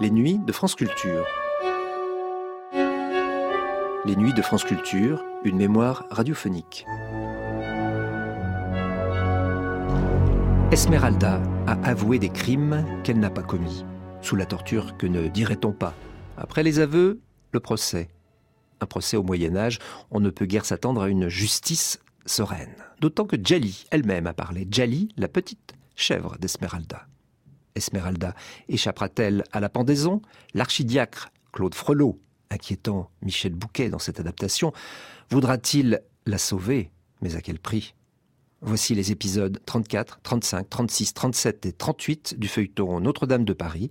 les nuits de France Culture. Les nuits de France Culture, une mémoire radiophonique. Esmeralda a avoué des crimes qu'elle n'a pas commis. Sous la torture, que ne dirait-on pas Après les aveux, le procès. Un procès au Moyen Âge, on ne peut guère s'attendre à une justice sereine. D'autant que Djali elle-même a parlé. Djali, la petite chèvre d'Esmeralda. Esmeralda échappera-t-elle à la pendaison? L'archidiacre Claude Frelot, inquiétant Michel Bouquet dans cette adaptation, voudra-t-il la sauver? Mais à quel prix? Voici les épisodes 34, 35, 36, 37 et 38 du feuilleton Notre-Dame de Paris,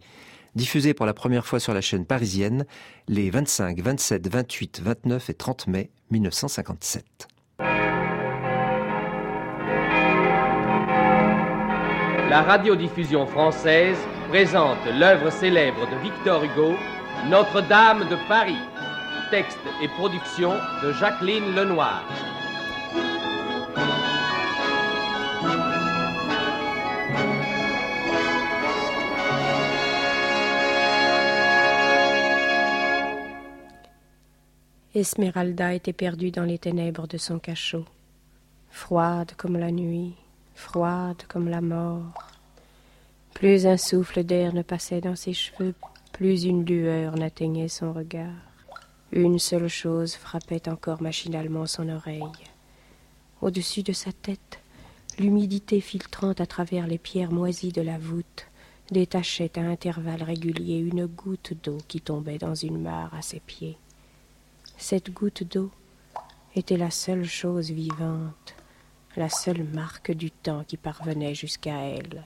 diffusé pour la première fois sur la chaîne parisienne les 25, 27, 28, 29 et 30 mai 1957. La radiodiffusion française présente l'œuvre célèbre de Victor Hugo, Notre-Dame de Paris. Texte et production de Jacqueline Lenoir. Esmeralda était perdue dans les ténèbres de son cachot, froide comme la nuit, froide comme la mort. Plus un souffle d'air ne passait dans ses cheveux, plus une lueur n'atteignait son regard. Une seule chose frappait encore machinalement son oreille. Au-dessus de sa tête, l'humidité filtrante à travers les pierres moisies de la voûte détachait à intervalles réguliers une goutte d'eau qui tombait dans une mare à ses pieds. Cette goutte d'eau était la seule chose vivante, la seule marque du temps qui parvenait jusqu'à elle.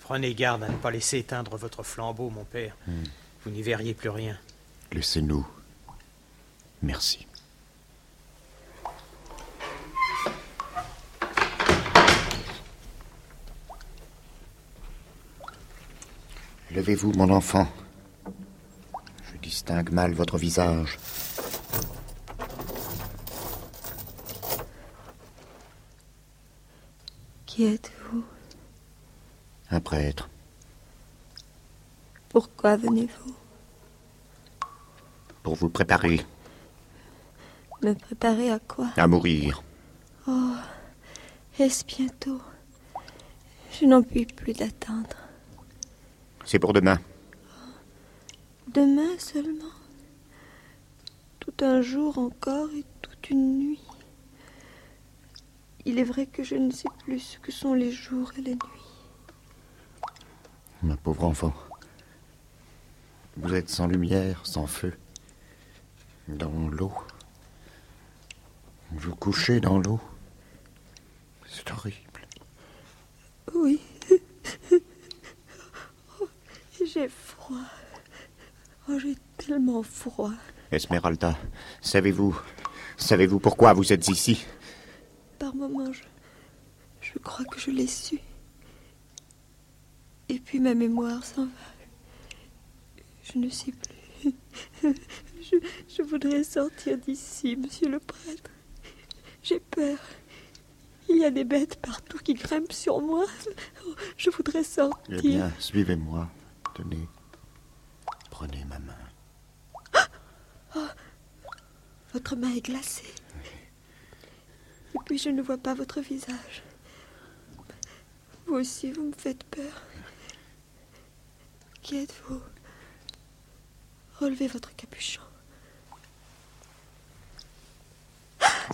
Prenez garde à ne pas laisser éteindre votre flambeau, mon père. Vous n'y verriez plus rien. Laissez-nous. Merci. Levez-vous, mon enfant. Je distingue mal votre visage. Qui êtes-vous? Un prêtre. Pourquoi venez-vous? Pour vous préparer Me préparer à quoi? À mourir. Oh, est-ce bientôt? Je n'en puis plus d'attendre. C'est pour demain. Demain seulement Tout un jour encore et toute une nuit. Il est vrai que je ne sais plus ce que sont les jours et les nuits. Ma pauvre enfant. Vous êtes sans lumière, sans feu. Dans l'eau. Vous couchez dans l'eau. C'est horrible. Oui. Oh, j'ai froid. Oh, j'ai tellement froid. Esmeralda, savez-vous. Savez-vous pourquoi vous êtes ici? Par moments, je, je crois que je l'ai su. Et puis ma mémoire s'en va. Je ne sais plus. Je, je voudrais sortir d'ici, monsieur le prêtre. J'ai peur. Il y a des bêtes partout qui grimpent sur moi. Oh, Je voudrais sortir. Eh bien, suivez-moi. Tenez. Prenez ma main. Votre main est glacée. Et puis je ne vois pas votre visage. Vous aussi, vous me faites peur. Qui êtes-vous? Relevez votre capuchon.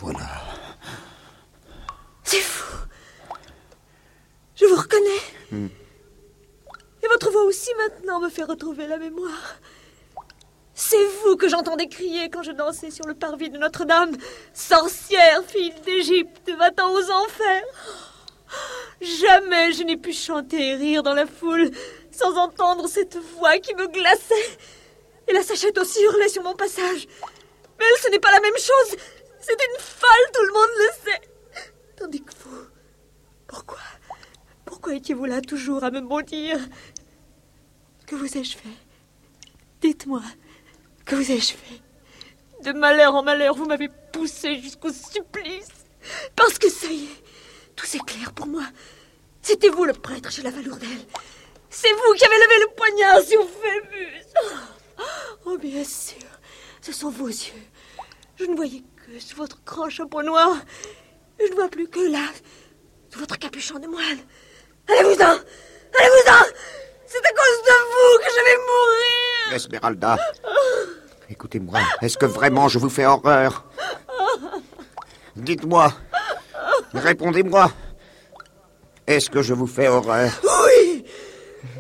Voilà. C'est vous Je vous reconnais. Et votre voix aussi maintenant me fait retrouver la mémoire. C'est vous que j'entendais crier quand je dansais sur le parvis de Notre-Dame. Sorcière, fille d'Égypte, va-t'en aux enfers. Jamais je n'ai pu chanter et rire dans la foule sans entendre cette voix qui me glaçait. Et la sachette aussi hurlait sur mon passage. Mais elle, ce n'est pas la même chose. C'est une folle, tout le monde le sait. Tandis que vous... Pourquoi Pourquoi étiez-vous là toujours à me maudire? Que vous ai-je fait? Dites-moi, que vous ai-je fait? De malheur en malheur, vous m'avez poussé jusqu'au supplice. Parce que ça y est, tout s'éclaire pour moi. C'était vous le prêtre chez la Valourdelle. C'est vous qui avez levé le poignard sur Phébus. Oh, oh, bien sûr, ce sont vos yeux. Je ne voyais que sous votre grand chapeau noir. Je ne vois plus que là, sous votre capuchon de moine. Allez-vous-en Allez-vous-en C'est à cause de vous que je vais mourir Esmeralda, écoutez-moi, est-ce que vraiment je vous fais horreur? Dites-moi, répondez-moi, est-ce que je vous fais horreur? Oui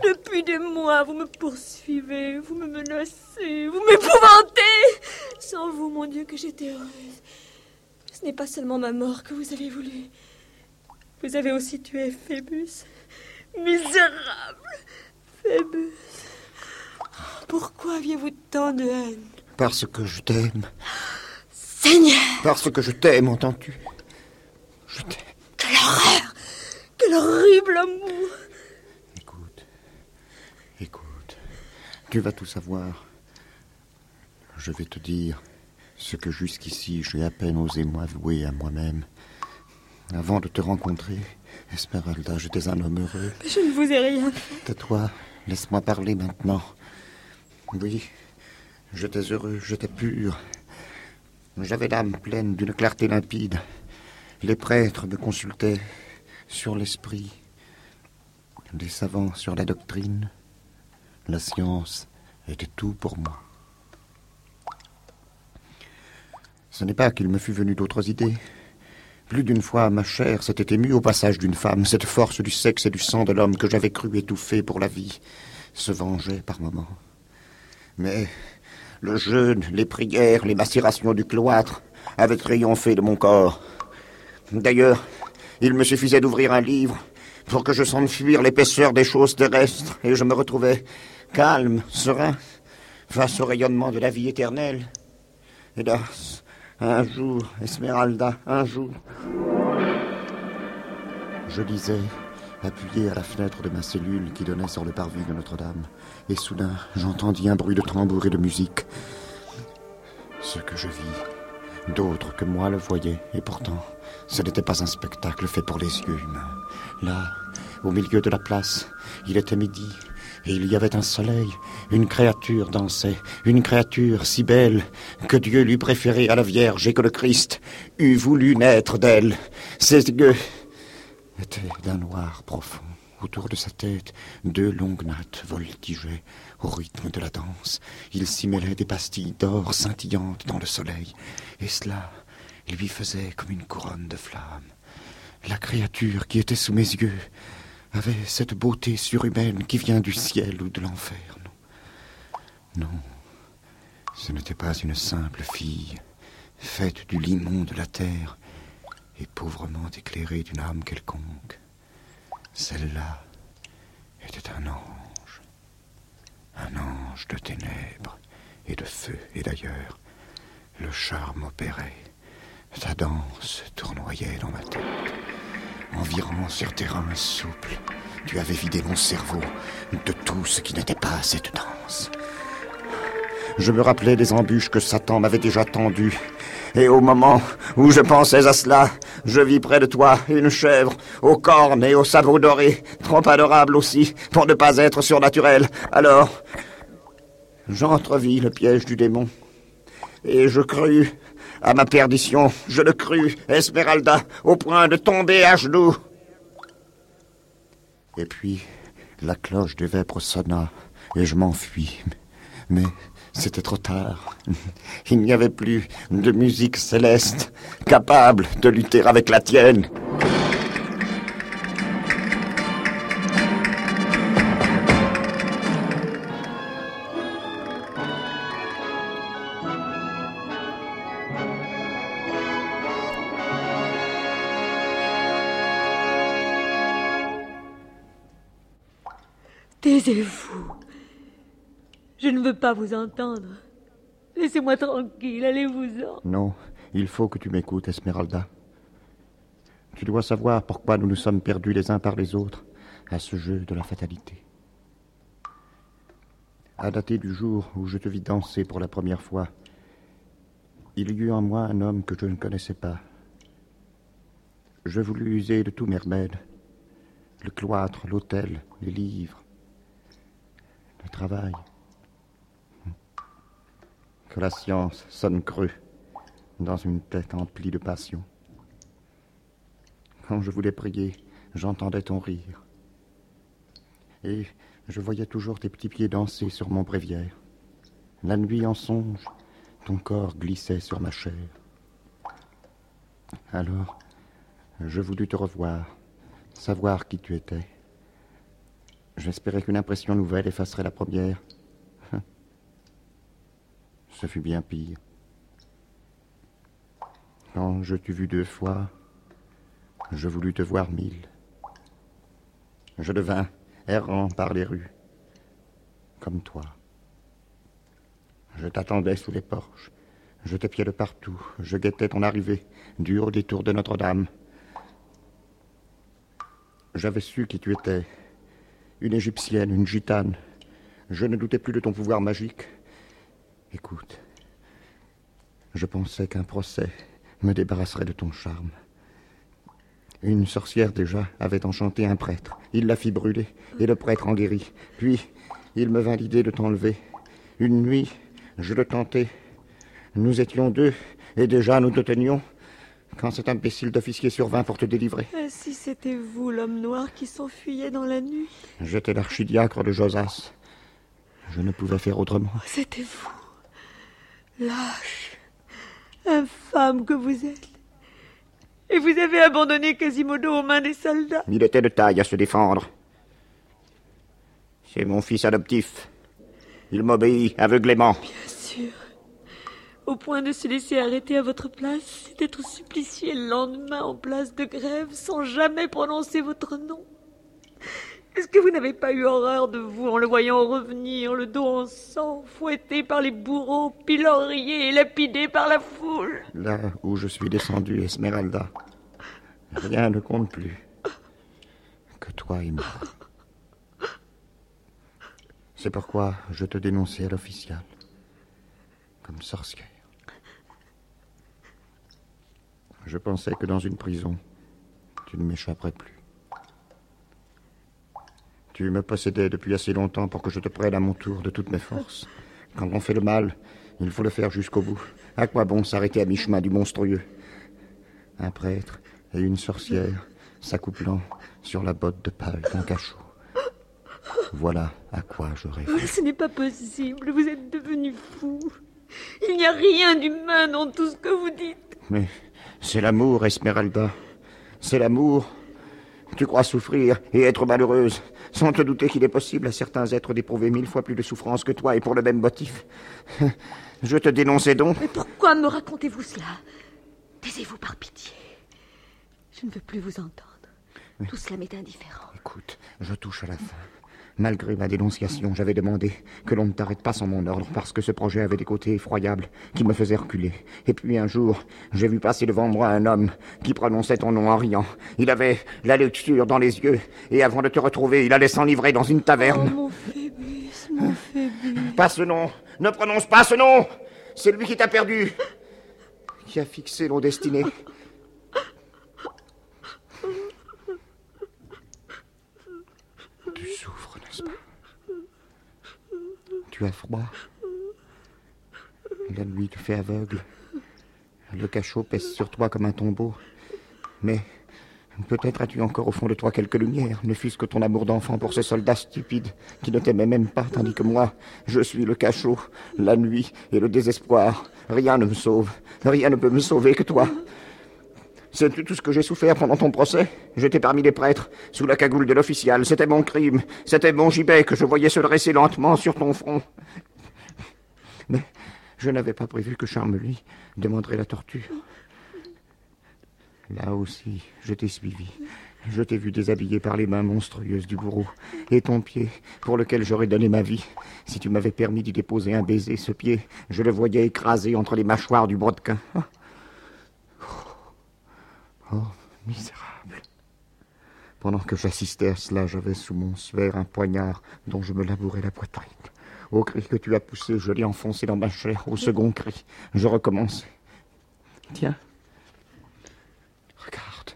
Depuis des mois, vous me poursuivez, vous me menacez, vous m'épouvantez Sans vous, mon Dieu, que j'étais heureuse. Ce n'est pas seulement ma mort que vous avez voulu. Vous avez aussi tué Phébus. Misérable Phébus. Pourquoi aviez-vous tant de haine? Parce que je t'aime. Seigneur Parce que je t'aime, entends-tu? Je t'aime. Quelle horreur Quel horrible amour Écoute, écoute, tu vas tout savoir. Je vais te dire ce que jusqu'ici j'ai à peine osé m'avouer à moi-même. Avant de te rencontrer, Esmeralda, j'étais un homme heureux. Je ne vous ai rien fait. Tais-toi, laisse-moi parler maintenant. Oui, j'étais heureux, j'étais pur. J'avais l'âme pleine d'une clarté limpide. Les prêtres me consultaient sur l'esprit, les savants sur la doctrine. La science était tout pour moi. Ce n'est pas qu'il me fût venu d'autres idées. Plus d'une fois, ma chair s'était émue au passage d'une femme. Cette force du sexe et du sang de l'homme que j'avais cru étouffer pour la vie se vengeait par moments. Mais le jeûne, les prières, les macérations du cloître avaient triomphé de mon corps. D'ailleurs, il me suffisait d'ouvrir un livre pour que je sente fuir l'épaisseur des choses terrestres et je me retrouvais calme, serein, face au rayonnement de la vie éternelle. Hélas, un jour, Esmeralda, un jour. Je lisais, appuyé à la fenêtre de ma cellule qui donnait sur le parvis de Notre-Dame, et soudain j'entendis un bruit de tambour et de musique. Ce que je vis, d'autres que moi le voyaient, et pourtant, ce n'était pas un spectacle fait pour les yeux humains. Là, au milieu de la place, il était midi, et il y avait un soleil. Une créature dansait, une créature si belle que Dieu lui préférait à la Vierge et que le Christ eût voulu naître d'elle. Ses yeux étaient d'un noir profond. Autour de sa tête, deux longues nattes voltigeaient au rythme de la danse. Il s'y mêlait des pastilles d'or scintillantes dans le soleil, et cela lui faisait comme une couronne de flammes. La créature qui était sous mes yeux avait cette beauté surhumaine qui vient du ciel ou de l'enfer. Non. Non. Ce n'était pas une simple fille, faite du limon de la terre et pauvrement éclairée d'une âme quelconque. Celle-là était un ange. Un ange de ténèbres et de feu. Et d'ailleurs, le charme opérait. Ta danse tournoyait dans ma tête. Environ sur terrain souple, tu avais vidé mon cerveau de tout ce qui n'était pas cette danse. Je me rappelais des embûches que Satan m'avait déjà tendues. Et au moment où je pensais à cela, je vis près de toi une chèvre, aux cornes et aux sabots dorés, trop adorable aussi, pour ne pas être surnaturelle. Alors, j'entrevis le piège du démon. Et je crus à ma perdition, je le crus, Esmeralda, au point de tomber à genoux. Et puis, la cloche des vêpres sonna, et je m'enfuis. Mais c'était trop tard. Il n'y avait plus de musique céleste capable de lutter avec la tienne. Ne veux pas vous entendre. Laissez-moi tranquille, allez-vous-en. Non, il faut que tu m'écoutes, Esmeralda. Tu dois savoir pourquoi nous nous sommes perdus les uns par les autres à ce jeu de la fatalité. À dater du jour où je te vis danser pour la première fois, il y eut en moi un homme que je ne connaissais pas. Je voulus user de tous mes remèdes. Le cloître, l'hôtel, les livres, le travail. Que la science sonne creux dans une tête emplie de passion. Quand je voulais prier, j'entendais ton rire. Et je voyais toujours tes petits pieds danser sur mon bréviaire. La nuit en songe, ton corps glissait sur ma chair. Alors, je voulus te revoir, savoir qui tu étais. J'espérais qu'une impression nouvelle effacerait la première. Ce fut bien pire. Quand je t'eus vu deux fois, je voulus te voir mille. Je devins errant par les rues, comme toi. Je t'attendais sous les porches, je t'épiais de partout, je guettais ton arrivée, du haut des tours de Notre-Dame. J'avais su qui tu étais, une égyptienne, une gitane. Je ne doutais plus de ton pouvoir magique. Écoute, je pensais qu'un procès me débarrasserait de ton charme. Une sorcière déjà avait enchanté un prêtre. Il la fit brûler, et le prêtre en guérit. Puis, il me vint l'idée de t'enlever. Une nuit, je le tentai. Nous étions deux, et déjà nous te tenions, quand cet imbécile d'officier survint pour te délivrer. Ah, si c'était vous, l'homme noir qui s'enfuyait dans la nuit. J'étais l'archidiacre de Josas. Je ne pouvais faire autrement. Oh, c'était vous. Lâche. Infâme que vous êtes. Et vous avez abandonné Quasimodo aux mains des soldats. Il était de taille à se défendre. C'est mon fils adoptif. Il m'obéit aveuglément. Bien sûr. Au point de se laisser arrêter à votre place et d'être supplicié le lendemain en place de grève sans jamais prononcer votre nom. Est-ce que vous n'avez pas eu horreur de vous en le voyant revenir, le dos en sang, fouetté par les bourreaux, pilorié et lapidé par la foule? Là où je suis descendu, Esmeralda, rien ne compte plus que toi et moi. C'est pourquoi je te dénonçais à l'official, comme sorcière. Je pensais que dans une prison, tu ne m'échapperais plus. Tu me possédais depuis assez longtemps pour que je te prenne à mon tour de toutes mes forces. Quand on fait le mal, il faut le faire jusqu'au bout. À quoi bon s'arrêter à mi-chemin du monstrueux? Un prêtre et une sorcière s'accouplant sur la botte de paille d'un cachot. Voilà à quoi je rêve. Ce n'est pas possible, vous êtes devenu fou. Il n'y a rien d'humain dans tout ce que vous dites. Mais c'est l'amour, Esmeralda. C'est l'amour. Tu crois souffrir et être malheureuse, sans te douter qu'il est possible à certains êtres d'éprouver mille fois plus de souffrance que toi et pour le même motif. Je te dénonçais donc. Mais pourquoi me racontez-vous cela? Taisez-vous par pitié. Je ne veux plus vous entendre. Tout cela m'est indifférent. Écoute, je touche à la fin. Malgré ma dénonciation, j'avais demandé que l'on ne t'arrête pas sans mon ordre, parce que ce projet avait des côtés effroyables qui me faisaient reculer. Et puis un jour, j'ai vu passer devant moi un homme qui prononçait ton nom en riant. Il avait la lecture dans les yeux, et avant de te retrouver, il allait s'enivrer dans une Oh, taverne. mon Phébus, mon Phébus. Pas ce nom Ne prononce pas ce nom C'est lui qui t'a perdu Qui a fixé nos destinées Tu souffres, n'est-ce pas Tu as froid La nuit te fait aveugle. Le cachot pèse sur toi comme un tombeau. Mais peut-être as-tu encore au fond de toi quelques lumières, ne fût-ce que ton amour d'enfant pour ce soldat stupide qui ne t'aimait même pas, tandis que moi, je suis le cachot, la nuit et le désespoir. Rien ne me sauve, rien ne peut me sauver que toi. C'est tout ce que j'ai souffert pendant ton procès? J'étais parmi les prêtres, sous la cagoule de l'official. C'était mon crime. C'était mon gibet que je voyais se dresser lentement sur ton front. Mais je n'avais pas prévu que Charmely demanderait la torture. Là aussi, je t'ai suivi. Je t'ai vu déshabillé par les mains monstrueuses du bourreau. Et ton pied, pour lequel j'aurais donné ma vie. Si tu m'avais permis d'y déposer un baiser, ce pied, je le voyais écrasé entre les mâchoires du brodequin. Oh, misérable. Pendant que j'assistais à cela, j'avais sous mon suaire un poignard dont je me labourais la poitrine. Au cri que tu as poussé, je l'ai enfoncé dans ma chair. Au second cri, je recommençais. Tiens. Regarde.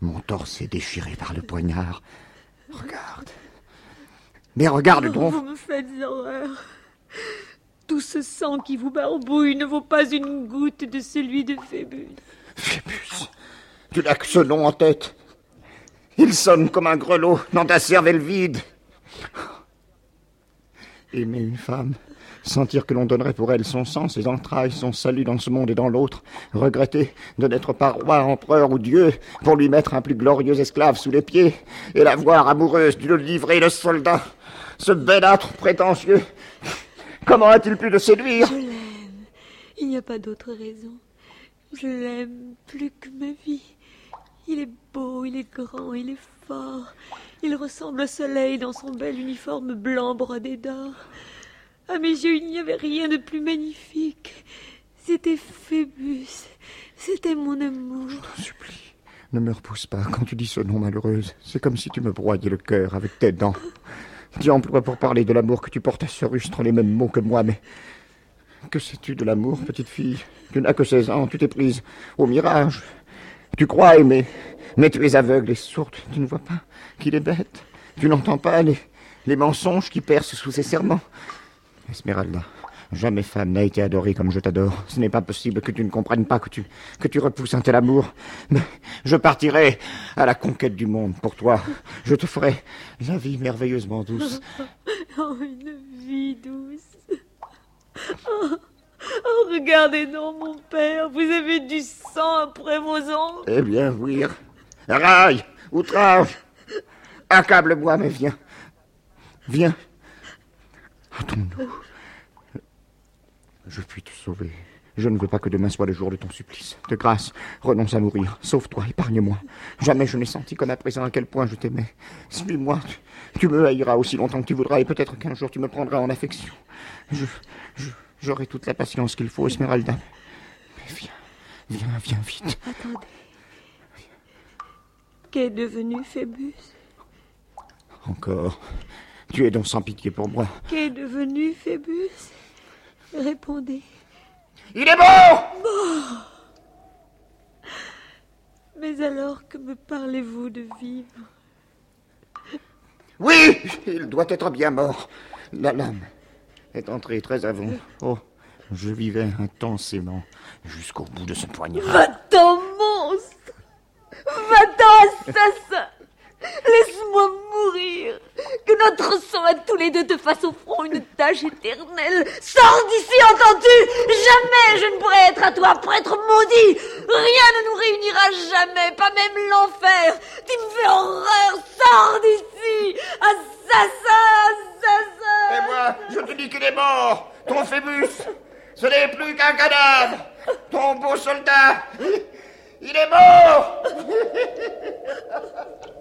Mon torse est déchiré par le poignard. Regarde. Mais regarde Oh, donc. vous me faites horreur. Tout ce sang qui vous barbouille ne vaut pas une goutte de celui de Phébus. Phébus, tu n'as que ce nom en tête. Il sonne comme un grelot dans ta cervelle vide. Aimer une femme, sentir que l'on donnerait pour elle son sang, ses entrailles, son salut dans ce monde et dans l'autre, regretter de n'être pas roi, empereur ou dieu, pour lui mettre un plus glorieux esclave sous les pieds, et la voir amoureuse d'une livrée de soldat, ce bellâtre prétentieux. Comment a-t-il pu le séduire? Je l'aime. Il n'y a pas d'autre raison. Je l'aime plus que ma vie. Il est beau, il est grand, il est fort. Il ressemble au soleil dans son bel uniforme blanc brodé d'or. À mes yeux, il n'y avait rien de plus magnifique. C'était Phébus. C'était mon amour. t'en supplie. Ne me repousse pas quand tu dis ce nom malheureuse. C'est comme si tu me broyais le cœur avec tes dents. Tu emploies pour parler de l'amour que tu portes à ce rustre les mêmes mots que moi, mais que sais-tu de l'amour, petite fille? Tu n'as que 16 ans, tu t'es prise au mirage. Tu crois aimer, mais tu es aveugle et sourde. Tu ne vois pas qu'il est bête. Tu n'entends pas les, les mensonges qui percent sous ses serments. Esmeralda, jamais femme n'a été adorée comme je t'adore. Ce n'est pas possible que tu ne comprennes pas, que tu, que tu repousses un tel amour. Mais je partirai à la conquête du monde pour toi. Je te ferai la vie merveilleusement douce. Oh, une vie douce. Oh, oh, regardez donc, mon père. Vous avez du sang après vos ongles. Eh bien, oui. Raille, outrage. Accable-moi, mais viens. Viens. Hâtons-nous. Je puis te sauver. Je ne veux pas que demain soit le jour de ton supplice. De grâce, renonce à mourir. Sauve-toi, épargne-moi. Jamais je n'ai senti comme à présent à quel point je t'aimais. Suis-moi. Tu, tu me haïras aussi longtemps que tu voudras et peut-être qu'un jour tu me prendras en affection. Je, je, j'aurai toute la patience qu'il faut, Esmeralda. Mais viens, viens, viens vite. Attendez. Qu'est devenu Phébus? Encore. Tu es donc sans pitié pour moi. Qu'est devenu Phébus? Répondez. Il est bon Mais alors que me parlez-vous de vivre? Oui, il doit être bien mort. La lame est entrée très avant. Oh, je vivais intensément jusqu'au bout de ce poignard. Va-t'en, monstre. Va-t'en, assassin. Laisse-moi mourir. Que notre sang à tous les deux te fasse au front une tache éternelle. Sors d'ici, entends-tu? Jamais je ne pourrai être à toi, prêtre maudit. Rien ne nous réunira jamais, pas même l'enfer. Tu me fais horreur. Sors d'ici. Assassin Assassin Et moi, je te dis qu'il est mort Ton Phébus Ce n'est plus qu'un cadavre. Ton beau soldat Il est mort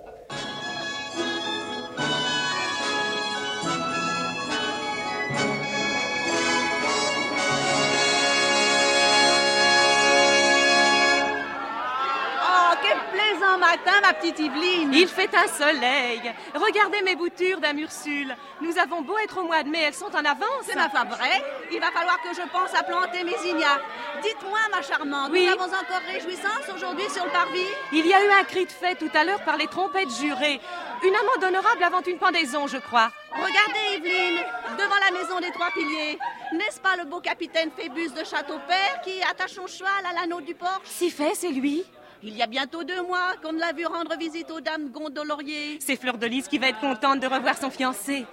matin, ma petite Yveline Il fait un soleil. Regardez mes boutures, dame Ursule. Nous avons beau être au mois de mai, elles sont en avance. C'est ma foi vrai. Il va falloir que je pense à planter mes ignas. Dites-moi, ma charmante, Oui. nous avons encore réjouissance aujourd'hui sur le parvis Il y a eu un cri de fête tout à l'heure par les trompettes jurées. Une amende honorable avant une pendaison, je crois. Regardez, Yveline, devant la maison des trois piliers. N'est-ce pas le beau capitaine Phébus de Châteaupert qui attache son cheval à l'anneau du porche? Si fait, c'est lui. Il y a bientôt deux mois qu'on l'a vu rendre visite aux dames Gondolorier. C'est Fleur de Lys qui va être contente de revoir son fiancé.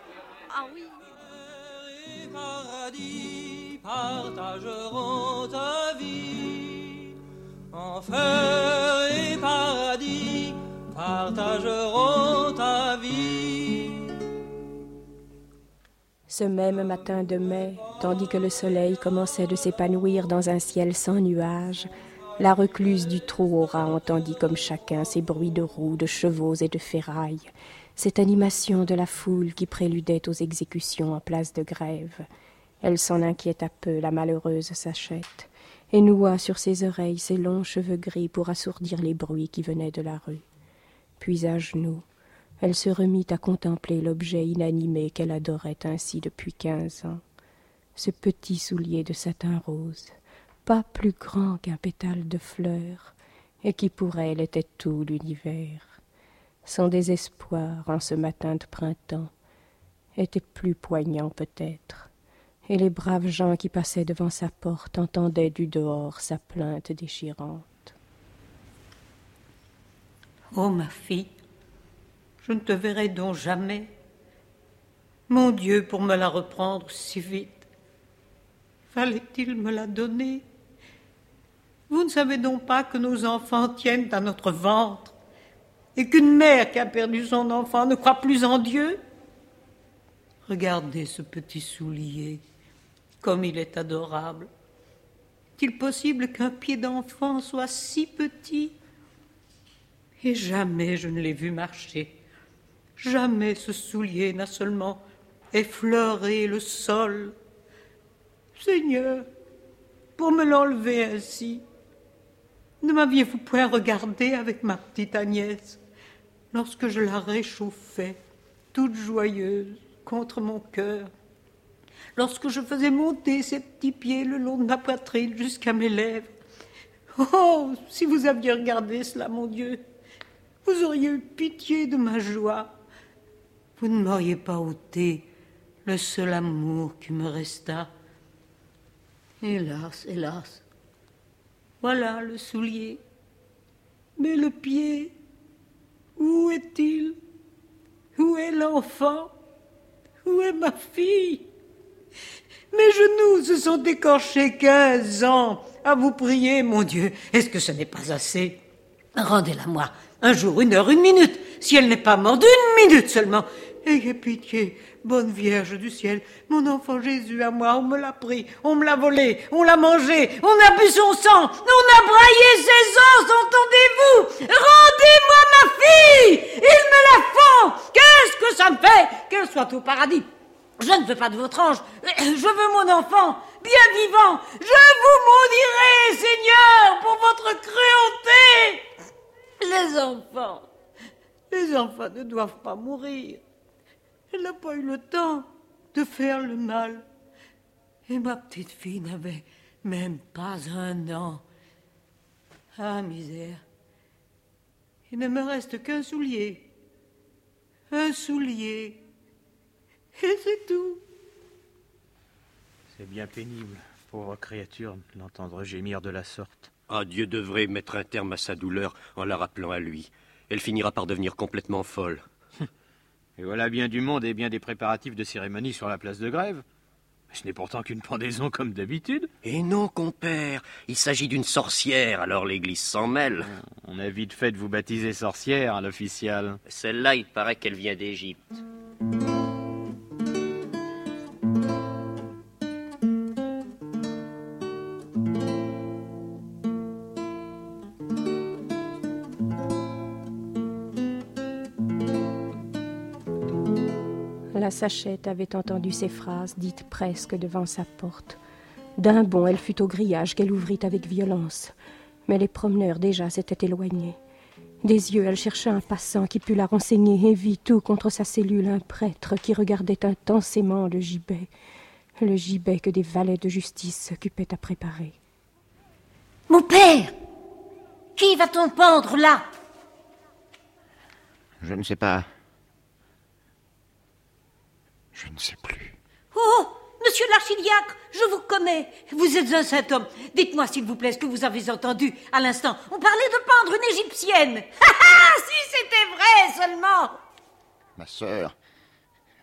Ah oui. et paradis partageront ta vie. Enfer et paradis partageront ta vie. Ce même matin de mai, tandis que le soleil commençait de s'épanouir dans un ciel sans nuages, la recluse du trou aura entendit comme chacun ces bruits de roues, de chevaux et de ferrailles, cette animation de la foule qui préludait aux exécutions en place de grève. Elle s'en inquiéta peu, la malheureuse Sachette, et noua sur ses oreilles ses longs cheveux gris pour assourdir les bruits qui venaient de la rue. Puis à genoux, elle se remit à contempler l'objet inanimé qu'elle adorait ainsi depuis quinze ans, ce petit soulier de satin rose, pas plus grand qu'un pétale de fleur, et qui pour elle était tout l'univers. Son désespoir en ce matin de printemps était plus poignant peut-être, et les braves gens qui passaient devant sa porte entendaient du dehors sa plainte déchirante. Oh ma fille, je ne te verrai donc jamais. Mon Dieu, pour me la reprendre si vite, fallait-il me la donner? Vous ne savez donc pas que nos enfants tiennent à notre ventre et qu'une mère qui a perdu son enfant ne croit plus en Dieu? Regardez ce petit soulier, comme il est adorable. Est-il possible qu'un pied d'enfant soit si petit? Et jamais je ne l'ai vu marcher. Jamais ce soulier n'a seulement effleuré le sol. Seigneur, pour me l'enlever ainsi, ne m'aviez-vous point regardé avec ma petite Agnès lorsque je la réchauffais, toute joyeuse, contre mon cœur, lorsque je faisais monter ses petits pieds le long de ma poitrine jusqu'à mes lèvres? Oh, si vous aviez regardé cela, mon Dieu, vous auriez eu pitié de ma joie. Vous ne m'auriez pas ôté le seul amour qui me resta. Hélas, hélas. Voilà le soulier. Mais le pied, où est-il? Où est l'enfant? Où est ma fille? Mes genoux se sont écorchés quinze ans. À vous prier, mon Dieu. Est-ce que ce n'est pas assez? Rendez-la moi, un jour, une heure, une minute, si elle n'est pas morte, une minute seulement. Ayez pitié, bonne Vierge du ciel, mon enfant Jésus à moi, on me l'a pris, on me l'a volé, on l'a mangé, on a bu son sang, on a braillé ses os, entendez-vous? Rendez-moi ma fille Ils me la font Qu'est-ce que ça me fait Qu'elle soit au paradis? Je ne veux pas de votre ange, je veux mon enfant, bien vivant. Je vous maudirai, Seigneur, pour votre cruauté. Les enfants, les enfants ne doivent pas mourir. Elle n'a pas eu le temps de faire le mal. Et ma petite fille n'avait même pas un an. Ah, misère. Il ne me reste qu'un soulier. Un soulier. Et c'est tout. C'est bien pénible, pauvre créature, l'entendre gémir de la sorte. Ah, Dieu devrait mettre un terme à sa douleur en la rappelant à lui. Elle finira par devenir complètement folle. Et voilà bien du monde et bien des préparatifs de cérémonie sur la place de grève. Mais ce n'est pourtant qu'une pendaison comme d'habitude. Et non, compère, il s'agit d'une sorcière, alors l'église s'en mêle. On a vite fait de vous baptiser sorcière, l'official. Celle-là, il paraît qu'elle vient d'Égypte. Sachette avait entendu ces phrases dites presque devant sa porte. D'un bond, elle fut au grillage qu'elle ouvrit avec violence. Mais les promeneurs déjà s'étaient éloignés. Des yeux, elle chercha un passant qui pût la renseigner et vit tout contre sa cellule un prêtre qui regardait intensément le gibet, le gibet que des valets de justice s'occupaient à préparer. Mon père Qui va-t-on pendre là? Je ne sais pas. Je ne sais plus. Oh Monsieur l'archidiacre, je vous connais. Vous êtes un saint homme. Dites-moi, s'il vous plaît, ce que vous avez entendu à l'instant. On parlait de pendre une égyptienne. Ah Si c'était vrai seulement Ma sœur,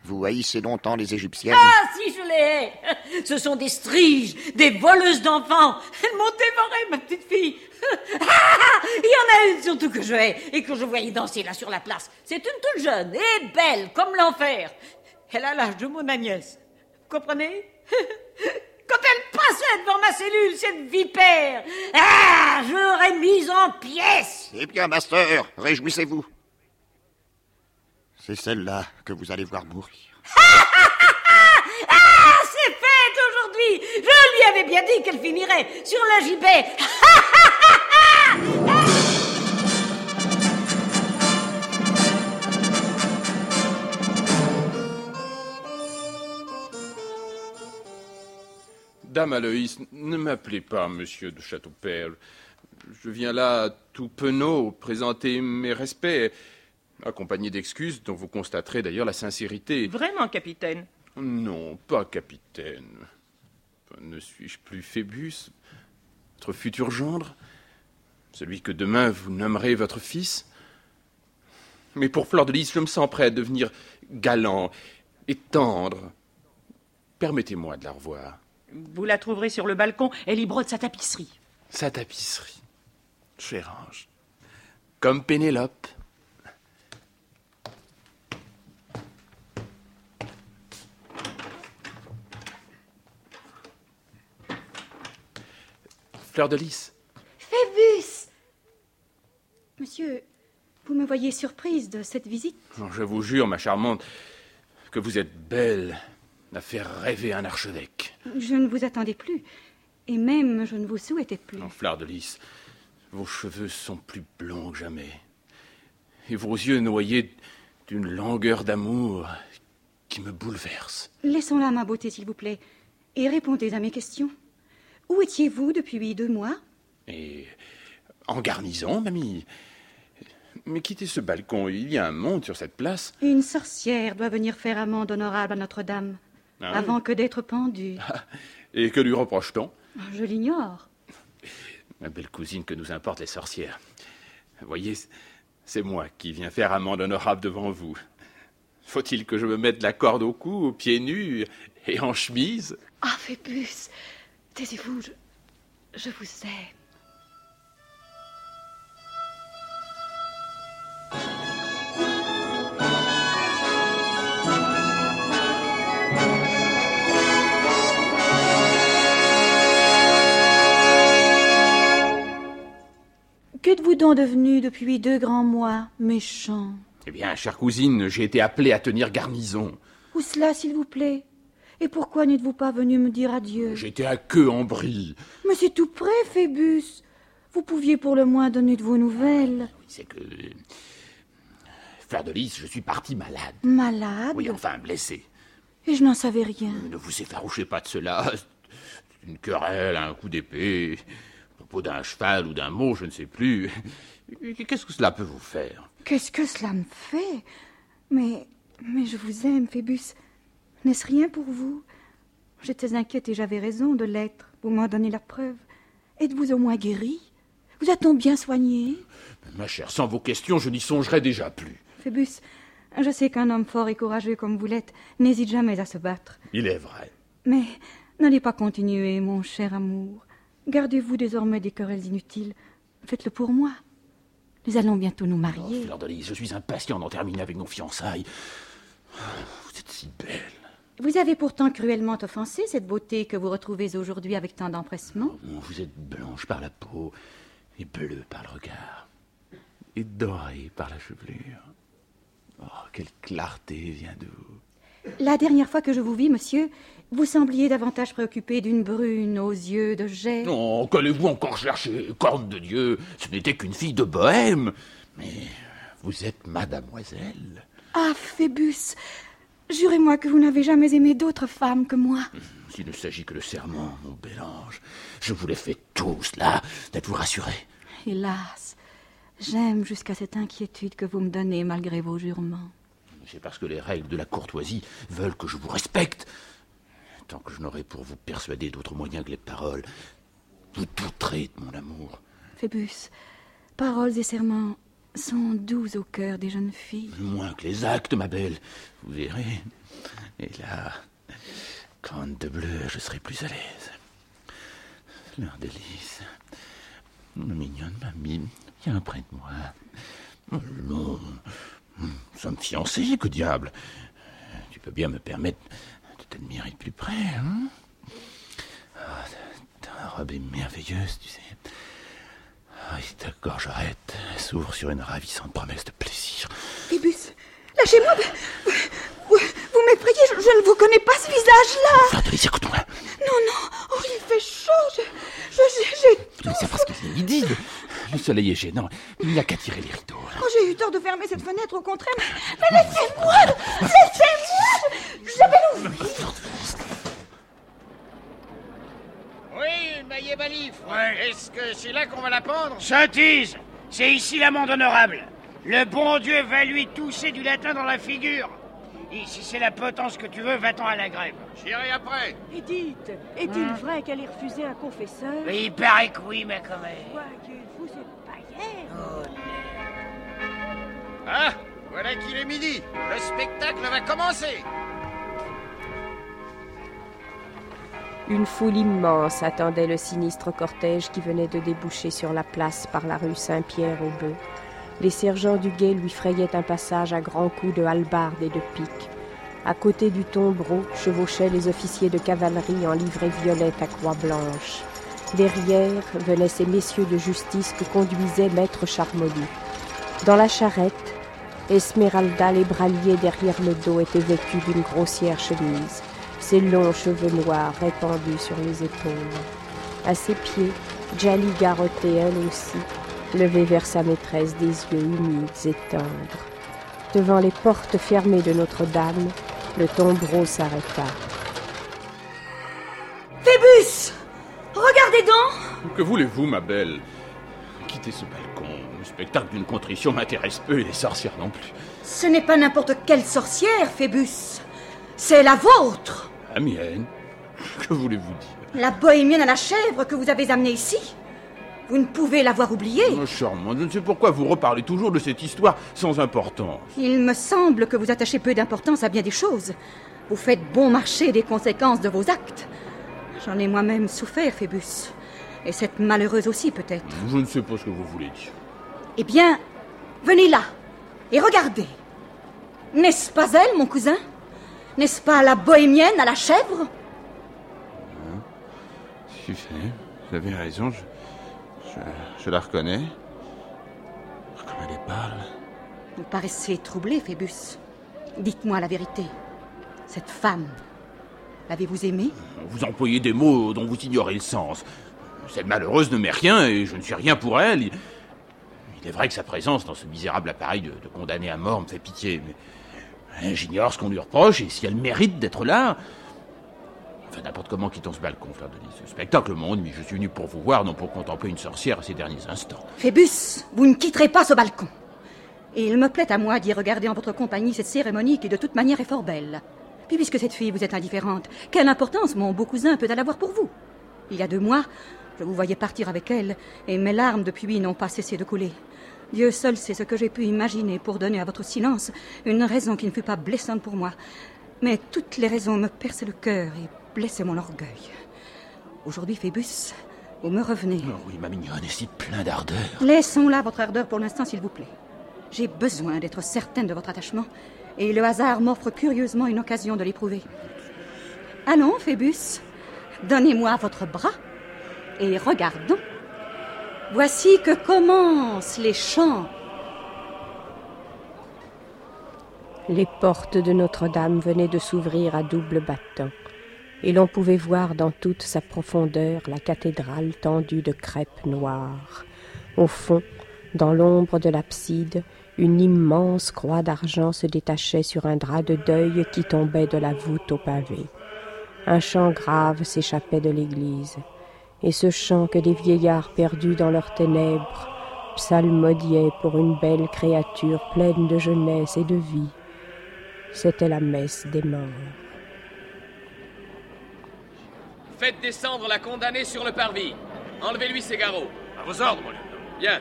vous haïssez longtemps les Égyptiennes Ah si, je les hais Ce sont des striges, des voleuses d'enfants. Elles m'ont dévoré, ma petite fille. Ah Il y en a une surtout que je hais et que je voyais danser là sur la place. C'est une toute jeune et belle comme l'enfer. Elle a l'âge de mon Agnès. Vous comprenez? Quand elle passait devant ma cellule, cette vipère, ah, je l'aurais mise en pièces. Eh bien, ma sœur, réjouissez-vous. C'est celle-là que vous allez voir mourir. Ah, c'est fait aujourd'hui. Je lui avais bien dit qu'elle finirait sur le gibet. Dame Aloïs, ne m'appelez pas monsieur de Châteaupers. Je viens là, tout penaud, présenter mes respects, accompagné d'excuses dont vous constaterez d'ailleurs la sincérité. Vraiment, capitaine Non, pas capitaine. Ne suis-je plus Phébus, votre futur gendre? Celui que demain vous nommerez votre fils? Mais pour Fleur de Lys, je me sens prêt à devenir galant et tendre. Permettez-moi de la revoir. Vous la trouverez sur le balcon, elle y brode sa tapisserie. Sa tapisserie. Cher ange. Comme Pénélope. Fleur de lys. Phébus Monsieur, vous me voyez surprise de cette visite Je vous jure, ma charmante, que vous êtes belle à faire rêver un archevêque. Je ne vous attendais plus. Et même, je ne vous souhaitais plus. Fleur de lys, vos cheveux sont plus blonds que jamais. Et vos yeux noyés d'une langueur d'amour qui me bouleverse. Laissons là ma beauté, s'il vous plaît, et répondez à mes questions. Où étiez-vous depuis deux mois? Et en garnison, mamie. Mais quittez ce balcon, il y a un monde sur cette place. Une sorcière doit venir faire amende honorable à Notre-Dame, Ah avant que d'être pendue. Et que lui reproche-t-on Je l'ignore. Ma belle cousine, que nous importent les sorcières. Voyez, c'est moi qui viens faire amende honorable devant vous. Faut-il que je me mette la corde au cou, pieds nus et en chemise? Ah, Phébus, taisez-vous, je, je vous aime. Qu'êtes-vous donc devenu depuis deux grands mois, méchant? Eh bien, chère cousine, j'ai été appelé à tenir garnison. Où cela, s'il vous plaît? Et pourquoi n'êtes-vous pas venu me dire adieu? J'étais à queue en brie. Mais c'est tout près, Phébus. Vous pouviez pour le moins donner de vos nouvelles. C'est que. Fleur de lys, je suis parti malade. Malade? Oui, enfin, blessé. Et je n'en savais rien. Ne vous effarouchez pas de cela. C'est Une querelle, un coup d'épée, propos d'un cheval ou d'un mot, je ne sais plus. Qu'est-ce que cela peut vous faire? Qu'est-ce que cela me fait? Mais. Mais je vous aime, Phébus. N'est-ce rien pour vous? J'étais inquiète et j'avais raison de l'être. Vous m'en donnez la preuve. Êtes-vous au moins guéri? Vous a-t-on bien soigné? Ma chère, sans vos questions, je n'y songerai déjà plus. Phébus, je sais qu'un homme fort et courageux comme vous l'êtes n'hésite jamais à se battre. Il est vrai. Mais n'allez pas continuer, mon cher amour. Gardez-vous désormais des querelles inutiles. Faites-le pour moi. Nous allons bientôt nous marier. Fleur de lys, je suis impatient d'en terminer avec nos fiançailles. Vous êtes si belle. Vous avez pourtant cruellement offensé cette beauté que vous retrouvez aujourd'hui avec tant d'empressement. Vous êtes blanche par la peau et bleue par le regard et dorée par la chevelure. Oh, quelle clarté vient de vous. La dernière fois que je vous vis, monsieur, vous sembliez davantage préoccupé d'une brune aux yeux de jet. Non, qu'allez-vous encore chercher? Corne de Dieu, ce n'était qu'une fille de bohème. Mais vous êtes mademoiselle. Ah, Phébus, jurez-moi que vous n'avez jamais aimé d'autre femme que moi. S'il ne s'agit que de serment, mon bel ange, je vous l'ai fait tout cela, d'être-vous rassuré? Hélas, j'aime jusqu'à cette inquiétude que vous me donnez malgré vos jurements. C'est parce que les règles de la courtoisie veulent que je vous respecte. Tant que je n'aurai pour vous persuader d'autres moyens que les paroles, vous douterez de mon amour. Phébus, paroles et serments sont doux au cœur des jeunes filles. Moins que les actes, ma belle. Vous verrez. Et là, corne de bleu, je serai plus à l'aise. Leur délice. Mignonne mamie, viens près de moi. Non, nous sommes fiancés, que diable. Tu peux bien me permettre t'admirer de plus près, hein Ah, ta- robe est merveilleuse, tu sais. Ah, et ta gorgerette s'ouvre sur une ravissante promesse de plaisir. Phébus, lâchez-moi. Vous, vous- vous m'effrayez, je, je ne vous connais pas ce visage-là. Lys, écoute-moi. Non, non, oh, il fait chaud. Je, je- j'ai, j'ai Mais c'est parce qu'il est midi. Le, le soleil est gênant. Il n'y a qu'à tirer les rideaux. Oh, j'ai eu tort de fermer cette fenêtre, au contraire. Mais, mais laissez-moi Laissez-moi Je vais l'ouvrir Oui, mais chevalier Balifre. Est-ce que c'est là qu'on va la pendre Sottise C'est ici l'amende honorable. Le bon Dieu va lui tousser du latin dans la figure. Et si c'est la potence que tu veux, va-t'en à la grève. J'irai après. Edith, est-il Hein? vrai qu'elle ait refusé un confesseur? Il paraît que oui, mais quand Ah, voilà qu'il est midi. Le spectacle va commencer. Une foule immense attendait le sinistre cortège qui venait de déboucher sur la place par la rue Saint-Pierre-au-Bœuf. Les sergents du guet lui frayaient un passage à grands coups de hallebarde et de pique. À côté du tombereau chevauchaient les officiers de cavalerie en livrée violette à croix blanche. Derrière venaient ces messieurs de justice que conduisait maître Charmolue. Dans la charrette, Esmeralda, les bras liés derrière le dos, était vêtue d'une grossière chemise, ses longs cheveux noirs répandus sur les épaules. À ses pieds, Jali garrottait elle aussi, levée vers sa maîtresse des yeux humides et tendres. Devant les portes fermées de Notre-Dame, le tombereau s'arrêta. Phébus Regardez donc Que voulez-vous, ma belle? Quittez ce balcon. Le spectacle d'une contrition m'intéresse peu et les sorcières non plus. Ce n'est pas n'importe quelle sorcière, Phébus. C'est la vôtre La mienne Que voulez-vous dire? La bohémienne à la chèvre que vous avez amenée ici Vous ne pouvez l'avoir oubliée Oh, charmant, je ne sais pourquoi vous reparlez toujours de cette histoire sans importance. Il me semble que vous attachez peu d'importance à bien des choses. Vous faites bon marché des conséquences de vos actes. J'en ai moi-même souffert, Phébus. Et cette malheureuse aussi, peut-être. Je ne sais pas ce que vous voulez dire. Eh bien, venez là et regardez. N'est-ce pas elle, mon cousin? N'est-ce pas la bohémienne à la chèvre? Si, si, vous avez raison, je, je, je la reconnais. Comme elle est pâle. Vous paraissez troublé, Phébus. Dites-moi la vérité. Cette femme, l'avez-vous aimée? Vous employez des mots dont vous ignorez le sens. Cette malheureuse ne m'est rien et je ne suis rien pour elle. Il, est vrai que sa présence dans ce misérable appareil de, de condamné à mort me fait pitié, mais j'ignore ce qu'on lui reproche et si elle mérite d'être là. Enfin, n'importe comment quittons ce balcon, Fleur de Lys. Ce spectacle m'ennuie. Je suis venu pour vous voir, non pour contempler une sorcière à ces derniers instants. Phébus, vous ne quitterez pas ce balcon. Et il me plaît à moi d'y regarder en votre compagnie cette cérémonie qui de toute manière est fort belle. Puis puisque cette fille vous est indifférente, quelle importance mon beau cousin peut-elle avoir pour vous? Il y a deux mois, je vous voyais partir avec elle, et mes larmes depuis n'ont pas cessé de couler. Dieu seul sait ce que j'ai pu imaginer pour donner à votre silence une raison qui ne fut pas blessante pour moi. Mais toutes les raisons me percent le cœur et blessent mon orgueil. Aujourd'hui, Phébus, vous me revenez. Oh oui, ma mignonne, et si plein d'ardeur. Laissons là votre ardeur pour l'instant, s'il vous plaît. J'ai besoin d'être certaine de votre attachement, et le hasard m'offre curieusement une occasion de l'éprouver. Allons, Phébus, donnez-moi votre bras, et regardons. Voici que commencent les chants. Les portes de Notre-Dame venaient de s'ouvrir à double battant, et l'on pouvait voir dans toute sa profondeur la cathédrale tendue de crêpes noires. Au fond, dans l'ombre de l'abside, une immense croix d'argent se détachait sur un drap de deuil qui tombait de la voûte au pavé. Un chant grave s'échappait de l'église, et ce chant que des vieillards perdus dans leurs ténèbres psalmodiaient pour une belle créature pleine de jeunesse et de vie, c'était la messe des morts. Faites descendre la condamnée sur le parvis. Enlevez-lui ses garrots. À vos ordres, mon lieutenant. Bien.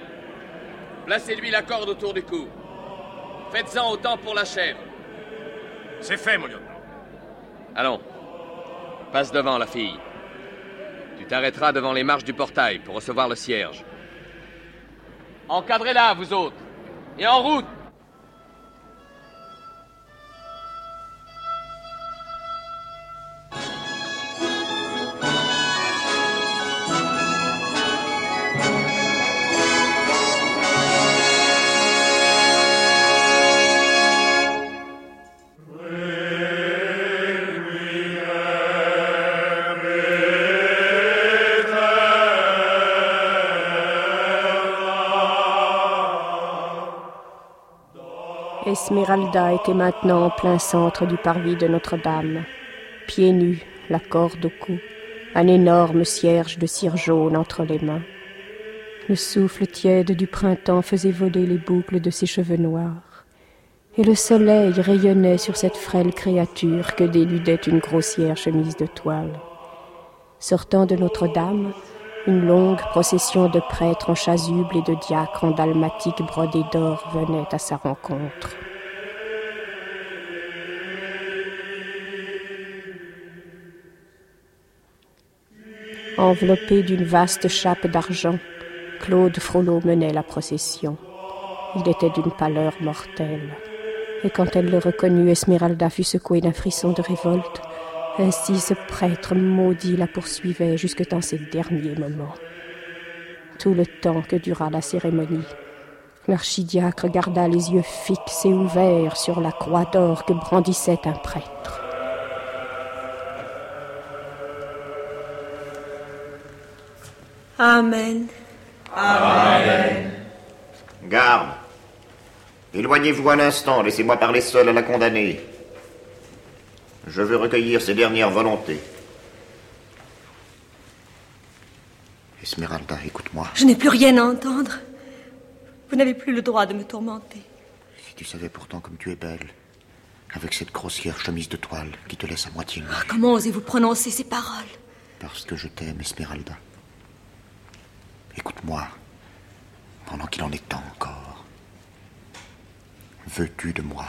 Placez-lui la corde autour du cou. Faites-en autant pour la chèvre. C'est fait, mon lieutenant. Allons. Passe devant, la fille. Tu t'arrêteras devant les marches du portail pour recevoir le cierge. Encadrez-la, vous autres. Et en route Esmeralda était maintenant en plein centre du parvis de Notre-Dame, pieds nus, la corde au cou, un énorme cierge de cire jaune entre les mains. Le souffle tiède du printemps faisait voler les boucles de ses cheveux noirs, et le soleil rayonnait sur cette frêle créature que déludait une grossière chemise de toile. Sortant de Notre-Dame, une longue procession de prêtres en chasuble et de diacres en dalmatique brodés d'or venait à sa rencontre. Enveloppé d'une vaste chape d'argent, Claude Frollo menait la procession. Il était d'une pâleur mortelle. Et quand elle le reconnut, Esmeralda fut secouée d'un frisson de révolte. Ainsi ce prêtre maudit la poursuivait jusque dans ses derniers moments. Tout le temps que dura la cérémonie, l'archidiacre garda les yeux fixes et ouverts sur la croix d'or que brandissait un prêtre. Amen. Amen. Garde. Éloignez-vous un instant, laissez-moi parler seul à la condamnée. Je veux recueillir ses dernières volontés. Esmeralda, écoute-moi. Je n'ai plus rien à entendre. Vous n'avez plus le droit de me tourmenter. Si tu savais pourtant comme tu es belle, avec cette grossière chemise de toile qui te laisse à moitié nue. Ah, comment osez-vous prononcer ces paroles? Parce que je t'aime, Esmeralda. Écoute-moi, pendant qu'il en est temps encore. Veux-tu de moi?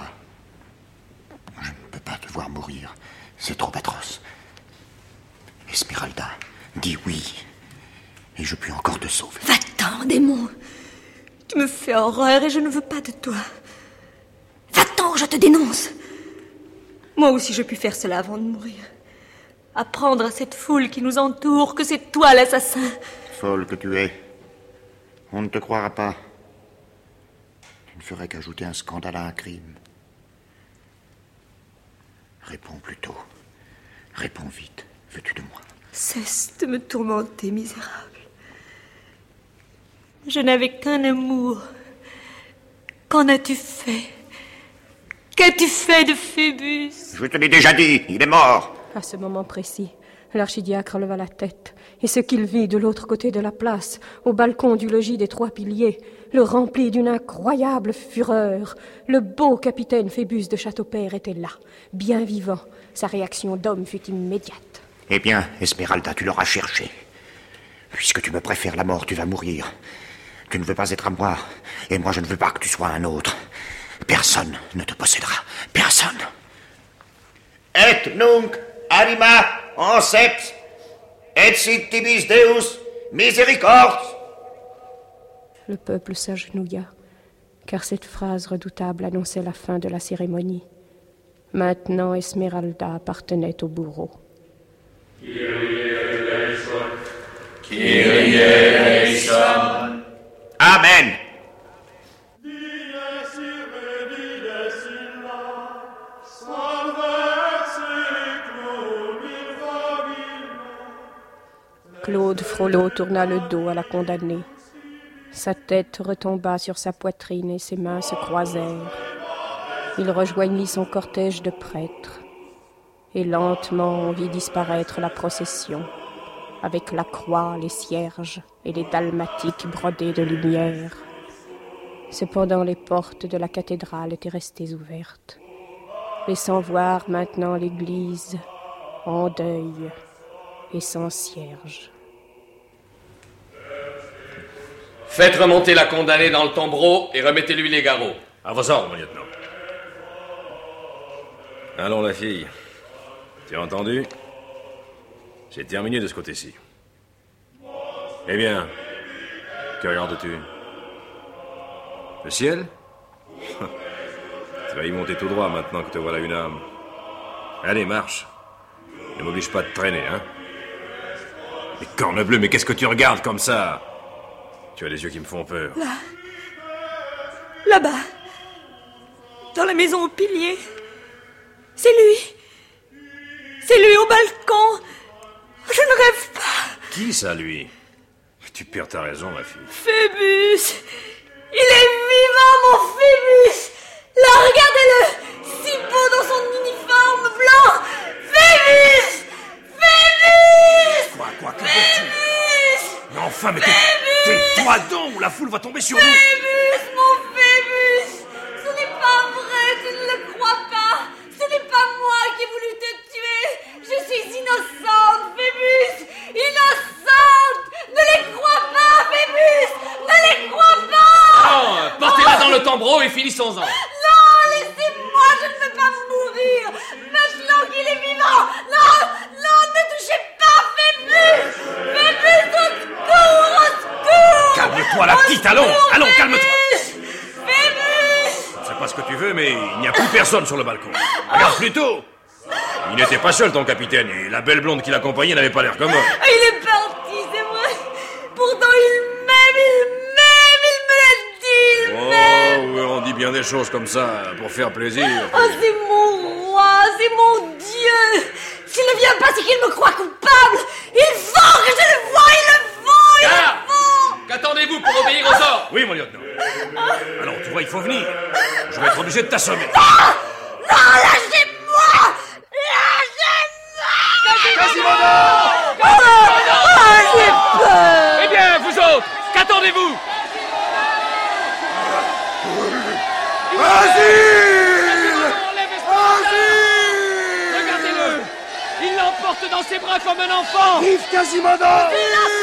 Je ne peux pas te voir mourir. C'est trop atroce. Esmeralda, dis oui. Et je puis encore te sauver. Va-t'en, démon. Tu me fais horreur et je ne veux pas de toi. Va-t'en, je te dénonce. Moi aussi, je puis faire cela avant de mourir. Apprendre à cette foule qui nous entoure que c'est toi l'assassin. Folle que tu es. On ne te croira pas. Tu ne ferais qu'ajouter un scandale à un crime. Réponds plutôt. Réponds vite. Veux-tu de moi? Cesse de me tourmenter, misérable. Je n'avais qu'un amour. Qu'en as-tu fait? Qu'as-tu fait de Phébus? Je te l'ai déjà dit, il est mort. À ce moment précis, l'archidiacre leva la tête, et ce qu'il vit de l'autre côté de la place, au balcon du logis des trois piliers, le remplit d'une incroyable fureur. Le beau capitaine Phébus de Châteaupère était là, bien vivant. Sa réaction d'homme fut immédiate. Eh bien, Esmeralda, tu l'auras cherché. Puisque tu me préfères la mort, tu vas mourir. Tu ne veux pas être à moi, et moi je ne veux pas que tu sois un autre. Personne ne te possédera. Personne. Et nunc anima anceps, et sit tibis Deus miséricorde. Le peuple s'agenouilla, car cette phrase redoutable annonçait la fin de la cérémonie. Maintenant, Esmeralda appartenait au bourreau. Amen. Claude Frollo tourna le dos à la condamnée. Sa tête retomba sur sa poitrine et ses mains se croisèrent. Il rejoignit son cortège de prêtres. Et lentement on vit disparaître la procession, avec la croix, les cierges et les dalmatiques brodés de lumière. Cependant les portes de la cathédrale étaient restées ouvertes, laissant voir maintenant l'église en deuil et sans cierge. Faites remonter la condamnée dans le tombereau et remettez-lui les garrots. À vos ordres, mon lieutenant. Allons, la fille. Tu as entendu? J'ai terminé de ce côté-ci. Eh bien, que regardes-tu? Le ciel? Tu vas y monter tout droit maintenant que te voilà une âme. Allez, marche. Ne m'oblige pas de traîner, hein? Mais corne bleue, mais qu'est-ce que tu regardes comme ça? Tu as les yeux qui me font peur. Là. Là-bas. Dans la maison au pilier. C'est lui. C'est lui au balcon. Je ne rêve pas. Qui ça, lui? Tu perds ta raison, ma fille. Phébus. Il est vivant, mon Phébus. Là, regardez-le. Si beau dans son uniforme blanc. Phébus. Phébus. Enfin, mais tais- tais-toi donc, ou la foule va tomber sur nous. Phébus, mon Phébus. Ce n'est pas vrai, tu ne le crois pas. Ce n'est pas moi qui ai voulu te tuer. Je suis innocente, Phébus. Innocente. Ne les crois pas, Phébus. Ne les crois pas. Non, portez-la dans le tombereau et finissons-en. Calme-toi, la petite, allons, allons, calme-toi. Je sais pas ce que tu veux, mais il n'y a plus personne sur le balcon. Regarde plutôt. Il n'était pas seul, ton capitaine, et la belle blonde qui l'accompagnait n'avait pas l'air commode. Ah, Il est parti, c'est vrai. Pourtant, il m'aime, il m'aime, il me l'a dit, il m'aime. Oh, on dit bien des choses comme ça pour faire plaisir. Oh, c'est mon roi, c'est mon Dieu. S'il ne vient pas, c'est qu'il me croit coupable. Il faut que je le voie, il le faut, il Garde le faut. Qu'attendez-vous pour obéir aux ordres Oui, mon lieutenant. Alors, tu vois, il faut venir. Je vais être obligé de t'assommer. Non, lâchez-moi! Lâchez-moi! Oh, j'ai peur Eh bien, vous autres, qu'attendez-vous? Regardez-le. Il l'emporte dans ses bras comme un enfant. Vive Quasimodo! Esmeralda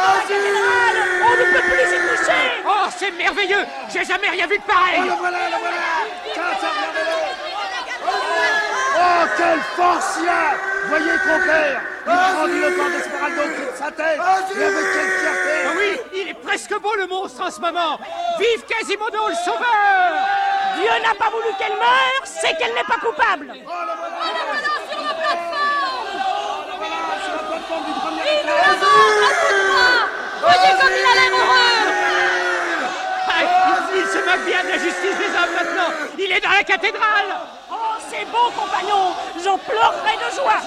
On ne peut plus y toucher. Oh, c'est merveilleux. J'ai jamais rien vu de pareil. Oh, le voilà, le voilà. Tiens, tiens, regardez-le Oh, quelle force il a. Voyez, compère Il grandit le corps d'Esmeralda au-dessus de sa tête Et avec quelle fierté. Ah oui, il est presque beau le monstre en ce moment. Vive Quasimodo le sauveur. Dieu n'a pas voulu qu'elle meure, c'est qu'elle n'est pas coupable. Voyez Il est dans la cathédrale. Oh, c'est beau, compagnon. J'en pleurerai de joie.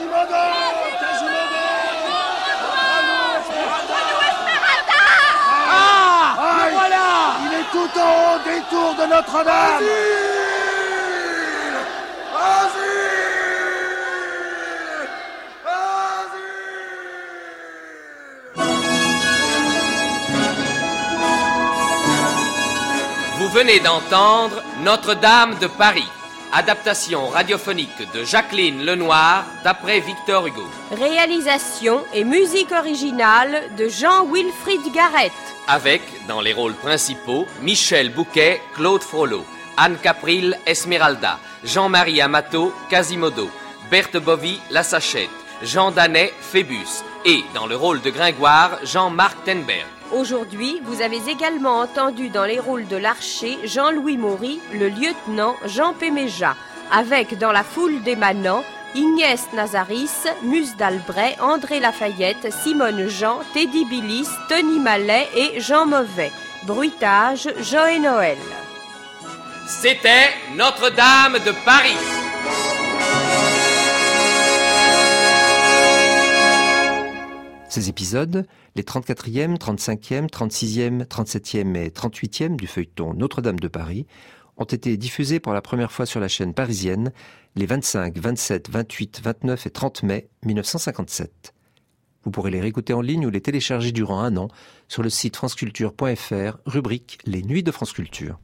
Ah Le voilà. Il est tout en haut des tours de Notre-Dame venez d'entendre Notre-Dame de Paris, adaptation radiophonique de Jacqueline Lenoir d'après Victor Hugo. Réalisation et musique originale de Jean-Wilfried Garrett. Avec, dans les rôles principaux, Michel Bouquet, Claude Frollo, Anne Capril, Esmeralda, Jean-Marie Amato, Quasimodo, Berthe Bovy, La Sachette, Jean Danet, Phébus, et, dans le rôle de Gringoire, Jean-Marc Tenberg. Aujourd'hui, vous avez également entendu dans les rôles de l'archer Jean-Louis Maury, le lieutenant Jean Péméja, avec dans la foule des manants Ignès Nazaris, Mus d'Albret, André Lafayette, Simone Jean, Teddy Billis, Tony Mallet et Jean Mauvais. Bruitage, Joël Noël. C'était Notre-Dame de Paris. Ces épisodes, les 34e, 35e, 36e, 37e et 38e du feuilleton Notre-Dame de Paris, ont été diffusés pour la première fois sur la chaîne parisienne les 25, 27, 28, 29 et 30 mai 1957. Vous pourrez les réécouter en ligne ou les télécharger durant un an sur le site franceculture.fr, rubrique Les Nuits de France Culture.